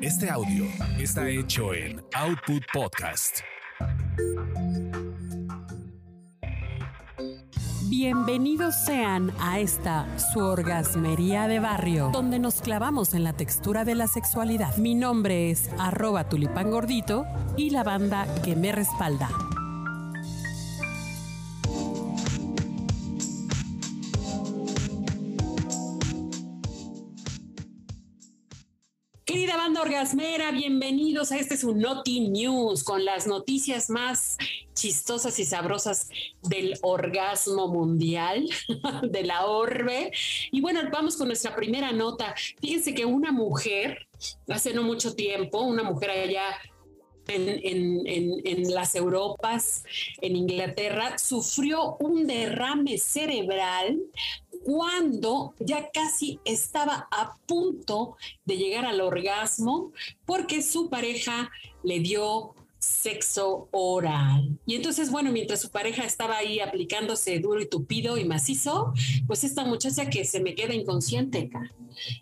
Este audio está hecho en Output Podcast. Bienvenidos sean a esta su orgasmería de barrio, donde nos clavamos en la textura de la sexualidad. Mi nombre es arroba tulipán gordito y la banda que me respalda. Querida banda orgasmera, bienvenidos a este su Noti News con las noticias más chistosas y sabrosas del orgasmo mundial, de la orbe. Y bueno, vamos con nuestra primera nota. Fíjense que una mujer, hace no mucho tiempo, una mujer allá en, en, las Europas, en Inglaterra, sufrió un derrame cerebral cuando ya casi estaba a punto de llegar al orgasmo porque su pareja le dio sexo oral. Y entonces, bueno, mientras su pareja estaba ahí aplicándose duro y tupido y macizo, pues esta muchacha que se me queda inconsciente.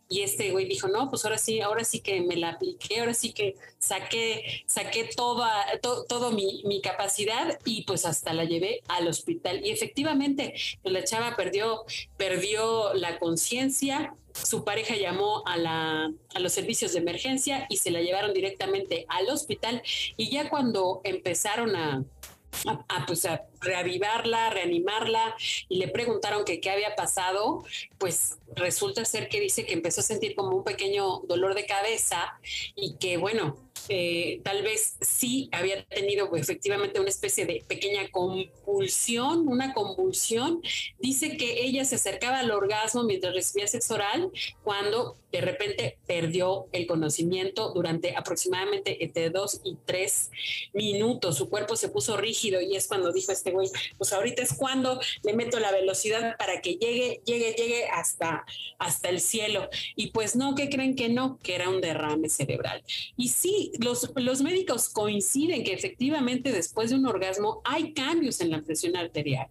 Y este güey dijo, no, pues ahora sí, ahora sí que me la apliqué, ahora sí que saqué, saqué toda, todo mi, mi, capacidad y pues hasta la llevé al hospital. Y efectivamente, pues la chava perdió, perdió la conciencia, su pareja llamó a, la, a los servicios de emergencia y se la llevaron directamente al hospital. Y ya cuando empezaron a, a, pues reavivarla, reanimarla y le preguntaron que qué había pasado, pues resulta ser que dice que empezó a sentir como un pequeño dolor de cabeza y que bueno, eh, tal vez sí había tenido efectivamente una especie de pequeña compulsión, una convulsión. Dice que ella se acercaba al orgasmo mientras recibía sexo oral cuando de repente perdió el conocimiento durante aproximadamente entre dos y tres minutos. Su cuerpo se puso rígido y es cuando dijo este güey, pues ahorita es cuando le meto la velocidad para que llegue, llegue, llegue hasta, hasta el cielo. Y pues no, que creen que no, que era un derrame cerebral. Y sí, los, los médicos coinciden que efectivamente después de un orgasmo hay cambios en la presión arterial.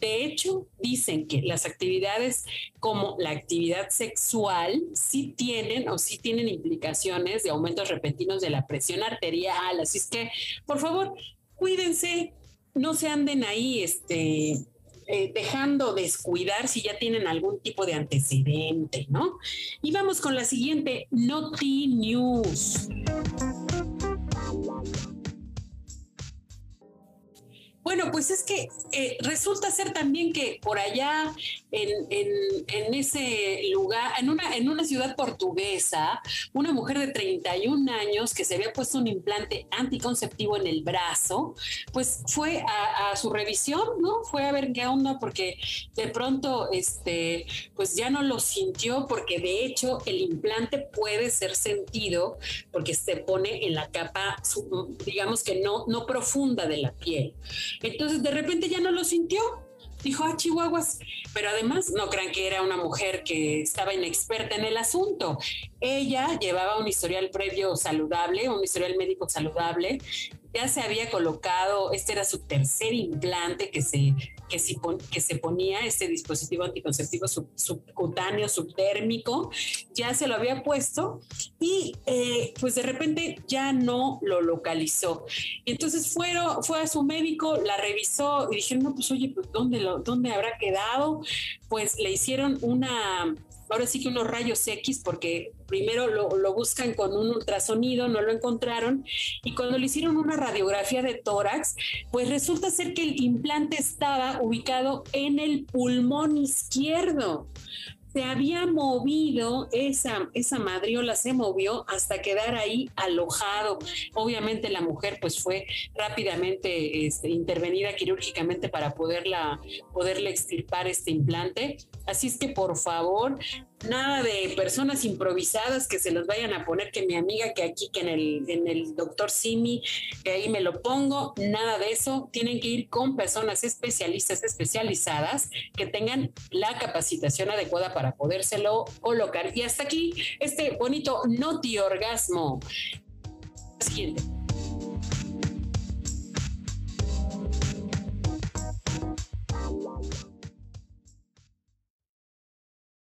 De hecho, dicen que las actividades como la actividad sexual sí tienen o sí tienen implicaciones de aumentos repentinos de la presión arterial. Así es que, por favor, cuídense, no se anden ahí este, eh, dejando descuidar si ya tienen algún tipo de antecedente, ¿no? Y vamos con la siguiente Noti News. Bueno, pues es que eh, resulta ser también que por allá en, ese lugar, en una, en una ciudad portuguesa, una mujer de 31 años que se había puesto un implante anticonceptivo en el brazo, pues fue a, su revisión, ¿no? Fue a ver qué onda porque de pronto, este, pues ya no lo sintió porque de hecho el implante puede ser sentido porque se pone en la capa, digamos que no, no profunda de la piel. De repente ya no lo sintió. Dijo, ah, chihuahuas. Pero además, no crean que era una mujer que estaba inexperta en el asunto. Ella llevaba un historial previo saludable, un historial médico saludable, ya se había colocado, este era su tercer implante que se, que, que se ponía, este dispositivo anticonceptivo subcutáneo, subtérmico, ya se lo había puesto y eh, pues de repente ya no lo localizó. Entonces fueron, fue a su médico, la revisó y dijeron, no, pues oye, pues ¿dónde, ¿dónde habrá quedado? Pues le hicieron una ahora sí que unos rayos X, porque primero lo, buscan con un ultrasonido, no lo encontraron, y cuando le hicieron una radiografía de tórax, pues resulta ser que el implante estaba ubicado en el pulmón izquierdo se había movido, esa, esa madriola se movió hasta quedar ahí alojado. Obviamente la mujer pues fue rápidamente este, intervenida quirúrgicamente para poderla, poderle extirpar este implante. Así es que por favor, nada de personas improvisadas que se los vayan a poner, que mi amiga que aquí, que en el, en el doctor Simi, que ahí me lo pongo, nada de eso. Tienen que ir con personas especialistas, especializadas, que tengan la capacitación adecuada para podérselo colocar. Y hasta aquí este bonito noti orgasmo. Siguiente.